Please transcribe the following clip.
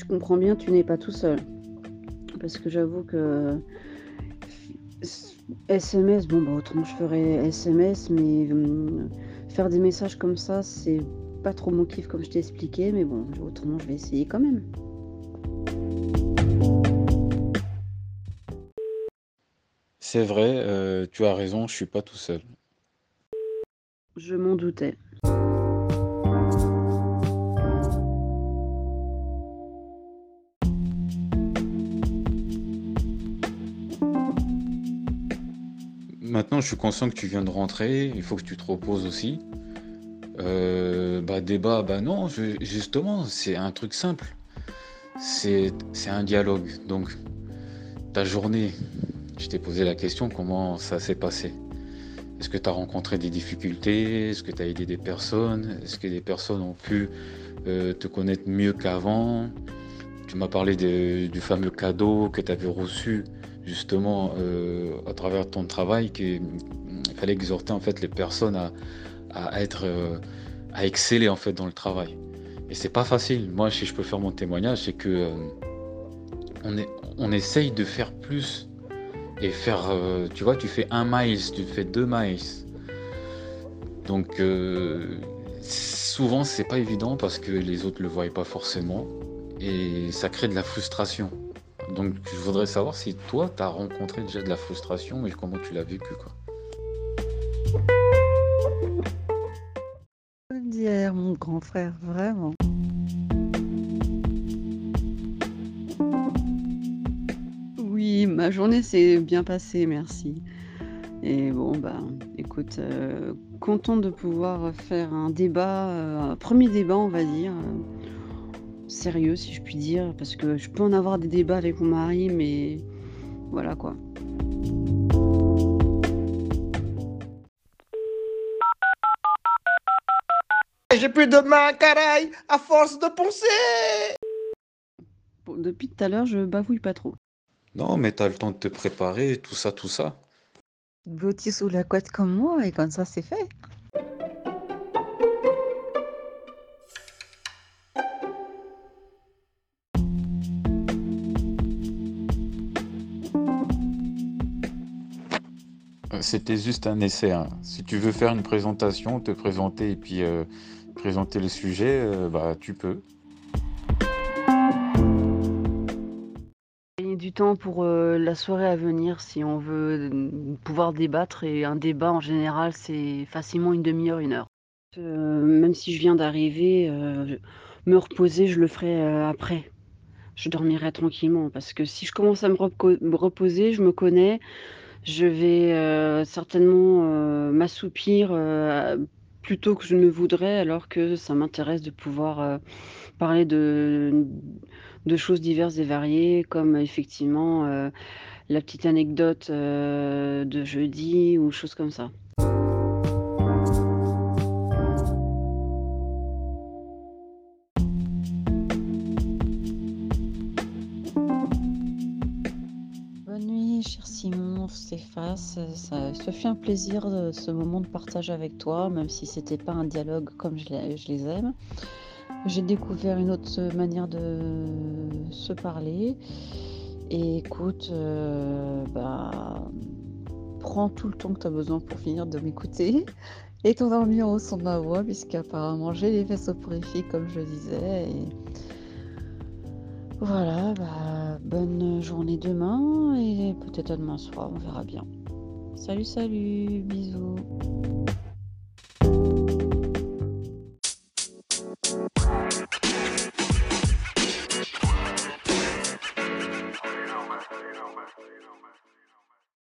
je comprends bien, tu n'es pas tout seul. Parce que j'avoue que SMS, bon, bah, autrement je ferais SMS, mais hum, faire des messages comme ça, c'est pas trop mon kiff comme je t'ai expliqué, mais bon, autrement je vais essayer quand même. C'est vrai, euh, tu as raison, je suis pas tout seul. Je m'en doutais. Maintenant, je suis conscient que tu viens de rentrer, il faut que tu te reposes aussi. Euh, bah débat, bah non, justement, c'est un truc simple. C'est un dialogue. Donc, ta journée, je t'ai posé la question comment ça s'est passé? Est-ce que tu as rencontré des difficultés? Est-ce que tu as aidé des personnes? Est-ce que des personnes ont pu euh, te connaître mieux qu'avant? Tu m'as parlé du fameux cadeau que tu avais reçu justement euh, à travers ton travail qu'il fallait exhorter en fait les personnes à, être euh, à exceller en fait dans le travail. Et c'est pas facile. Moi, si je peux faire mon témoignage, c'est que on, est, on essaye de faire plus et faire, euh, tu vois, tu fais un miles, tu fais deux miles. Donc euh, souvent c'est pas évident parce que les autres le voient pas forcément et ça crée de la frustration. Donc je voudrais savoir si toi tu as rencontré déjà de la frustration et comment tu l'as vécu quoi. Hier, mon grand frère, vraiment. ma journée s'est bien passée, merci. Et bon, bah, écoute, euh, content de pouvoir faire un débat, euh, un premier débat, on va dire, euh, sérieux, si je puis dire, parce que je peux en avoir des débats avec mon mari, mais voilà quoi. J'ai plus de main, caraille, à force de penser. depuis tout à l'heure, je bavouille pas trop. Non, mais tu as le temps de te préparer, tout ça, tout ça. Blotti sous la couette comme moi, et comme ça, c'est fait. C'était juste un essai. Hein. Si tu veux faire une présentation, te présenter et puis euh, présenter le sujet, euh, bah tu peux. du temps pour euh, la soirée à venir si on veut pouvoir débattre. Et un débat, en général, c'est facilement une demi-heure, une heure. Même si je viens d'arriver, me reposer, je le ferai après. Je dormirai tranquillement. Parce que si je commence à me, reposer, je me connais, je vais certainement m'assoupir plus tôt que je ne voudrais, alors que ça m'intéresse de pouvoir parler de choses diverses et variées, comme effectivement euh, la petite anecdote euh, de jeudi ou choses comme ça. Stéphane. Ça, se fait un plaisir ce moment de partage avec toi, même si c'était pas un dialogue comme je les aime. J'ai découvert une autre manière de se parler. Et écoute, euh, bah, prends tout le temps que tu as besoin pour finir de m'écouter et t'endormir au son de ma voix, puisqu'apparemment j'ai les fesses soporifiques, comme je disais. Et voilà, bah, bonne journée demain et peut-être demain soir, on verra bien. Salut, salut, bisous.